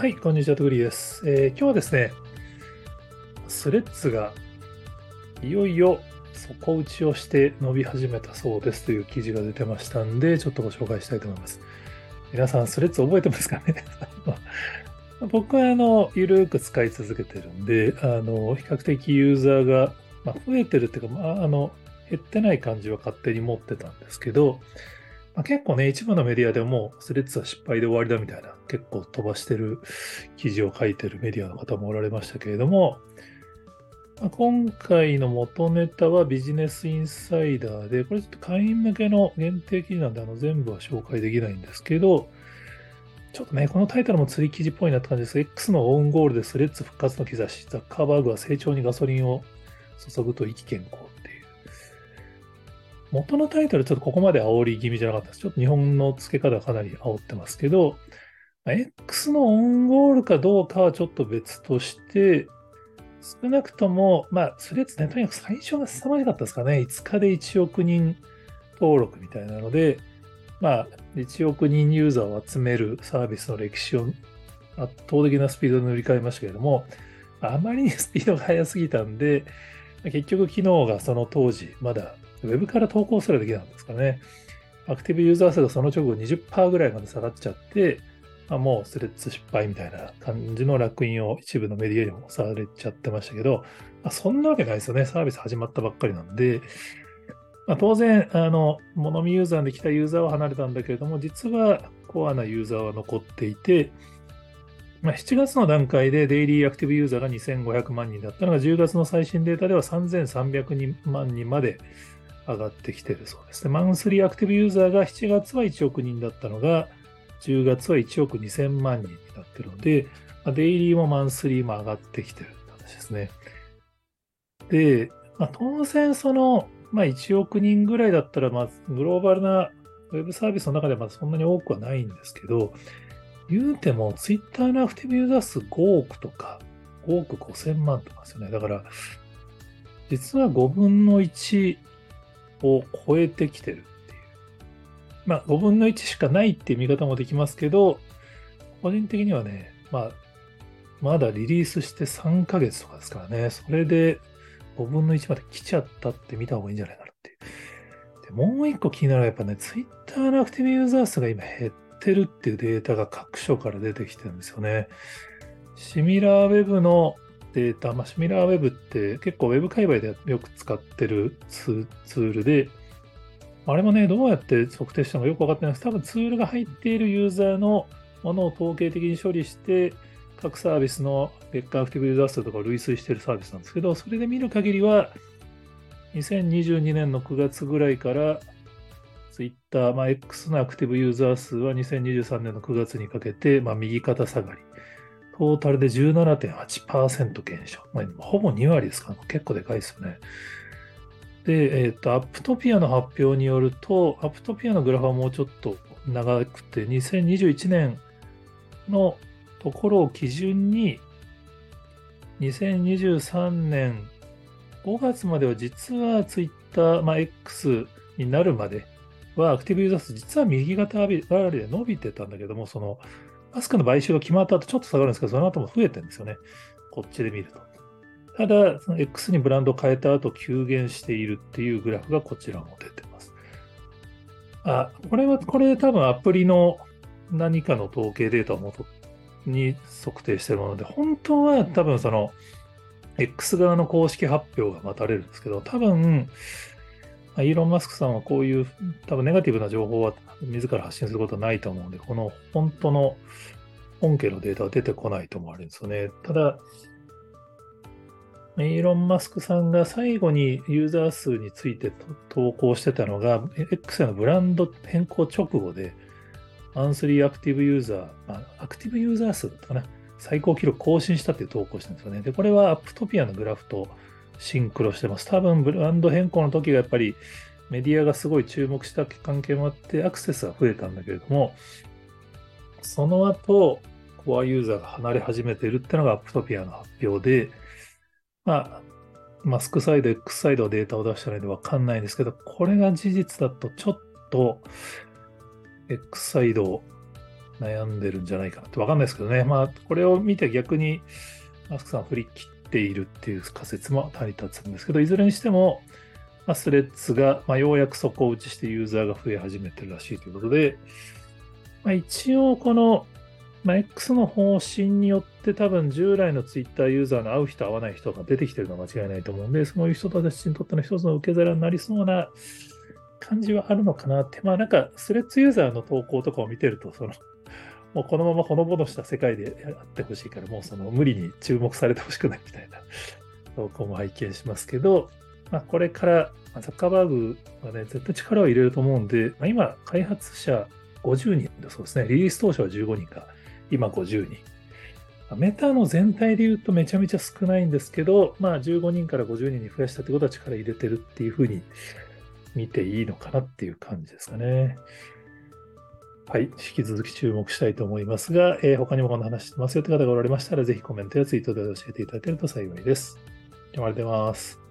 はい、こんにちは、トグリーです、えー、今日はですね、スレッズがいよいよ底打ちをして伸び始めたそうですという記事が出てましたんで、ちょっとご紹介したいと思います。皆さん、スレッズ覚えてますかね？僕は、あの、ゆるく使い続けてるんで、あの、比較的ユーザーが、まあ、増えてるっていうか、まあ、あの、減ってない感じは勝手に持ってたんですけど、まあ、結構ね、一部のメディアでもスレッズは失敗で終わりだみたいな、結構飛ばしてる記事を書いてるメディアの方もおられましたけれども、まあ、今回の元ネタはビジネスインサイダーで、これちょっと会員向けの限定記事なんで、あの全部は紹介できないんですけど、ちょっとね、このタイトルも釣り記事っぽいなって感じです。X のオウンゴールでスレッズ復活の兆し、ザッカーバーグは成長にガソリンを注ぐと生き健康。元のタイトルちょっとここまで煽り気味じゃなかったです。ちょっと日本の付け方はかなり煽ってますけど、X のオンゴールかどうかはちょっと別として、少なくとも、まあ、スレッズね、とにかく最初が凄まじかったですかね。5日で1億人登録みたいなので、まあ、1億人ユーザーを集めるサービスの歴史を圧倒的なスピードで塗り替えましたけれども、あまりにスピードが速すぎたんで、結局機能がその当時、まだウェブから投稿すらできたんですかね。アクティブユーザー数がその直後20%ぐらいまで下がっちゃって、まあ、もうスレッズ失敗みたいな感じの楽印を一部のメディアにもされちゃってましたけど、まあ、そんなわけないですよね。サービス始まったばっかりなんで、まあ、当然、あの、モノミユーザーで来たユーザーは離れたんだけれども、実はコアなユーザーは残っていて、まあ、7月の段階でデイリーアクティブユーザーが2500万人だったのが、10月の最新データでは3300万人まで上がってきてるそうですね。マンスリーアクティブユーザーが7月は1億人だったのが、10月は1億2000万人になってるので、ま、デイリーもマンスリーも上がってきてるって話ですね。で、まあ、当然その、まあ、1億人ぐらいだったら、まあ、グローバルなウェブサービスの中ではそんなに多くはないんですけど、言うても、ツイッターのアクティブユーザー数5億とか、5億5000万とかですよね。だから、実は5分の1を超えてきてるっていう。まあ、5分の1しかないっていう見方もできますけど、個人的にはね、まあ、まだリリースして3ヶ月とかですからね、それで5分の1まで来ちゃったって見た方がいいんじゃないかなっていう。でもう一個気になるのはやっぱね、Twitter のアクティブユーザー数が今減ってるっていうデータが各所から出てきてるんですよね。シミラーウェブのデータ、まあ、シミラーウェブって結構ウェブ界隈でよく使ってるツールで、あれもね、どうやって測定したのかよくわかってないです。多分ツールが入っているユーザーのものを統計的に処理して、各サービスの月間アクティブユーザー数とかを類推しているサービスなんですけど、それで見る限りは、2022年の9月ぐらいから、Twitter、まあ、X のアクティブユーザー数は2023年の9月にかけて、まあ、右肩下がり。トータルで17.8%減少。まあ、ほぼ2割ですから、結構でかいですよね。で、えっ、ー、と、アップトピアの発表によると、アップトピアのグラフはもうちょっと長くて、2021年のところを基準に、2023年5月までは実は Twitter、まあ、X になるまでは、アクティブユーザー数、実は右肩上がりで伸びてたんだけども、そのマスクの買収が決まった後ちょっと下がるんですけど、その後も増えてるんですよね。こっちで見ると。ただ、その X にブランドを変えた後急減しているっていうグラフがこちらも出てます。あ、これは、これ多分アプリの何かの統計データを元に測定してるもので、本当は多分その X 側の公式発表が待たれるんですけど、多分、イーロン・マスクさんはこういう多分ネガティブな情報は自ら発信することはないと思うので、この本当の本家のデータは出てこないと思われるんですよね。ただ、イーロン・マスクさんが最後にユーザー数について投稿してたのが、X のブランド変更直後で、マンスリーアクティブユーザー、まあ、アクティブユーザー数だったかな、最高記録更新したって投稿したんですよね。で、これはアップトピアのグラフとシンクロしてます。多分ブランド変更の時がやっぱりメディアがすごい注目した関係もあってアクセスは増えたんだけれども、その後、コアユーザーが離れ始めているっていうのがアップトピアの発表で、まあ、マスクサイド、X サイドはデータを出してないんでわかんないんですけど、これが事実だとちょっと X サイド悩んでるんじゃないかなってわかんないですけどね。まあ、これを見て逆に、マスクさん振り切っているっていう仮説も成り立つんですけど、いずれにしても、まあ、スレッズが、まあ、ようやく底を打ちしてユーザーが増え始めてるらしいということで、まあ、一応この、まあ、X の方針によって多分従来の Twitter ユーザーの会う人会わない人が出てきてるのは間違いないと思うんで、そういう人たちにとっての一つの受け皿になりそうな感じはあるのかなって。まあなんかスレッズユーザーの投稿とかを見てると、その、もうこのままほのぼのした世界であってほしいから、もうその無理に注目されてほしくないみたいな投稿も拝見しますけど、まあこれからザッカーバーグはね、絶対力を入れると思うんで、まあ、今開発者50人だそうですね。リリース当初は15人か、今50人。メタの全体で言うとめちゃめちゃ少ないんですけど、まあ15人から50人に増やしたってことは力入れてるっていうふうに見ていいのかなっていう感じですかね。はい。引き続き注目したいと思いますが、えー、他にもこんな話してますよって方がおられましたら、ぜひコメントやツイートで教えていただけると幸いです。今日もありがとうございます。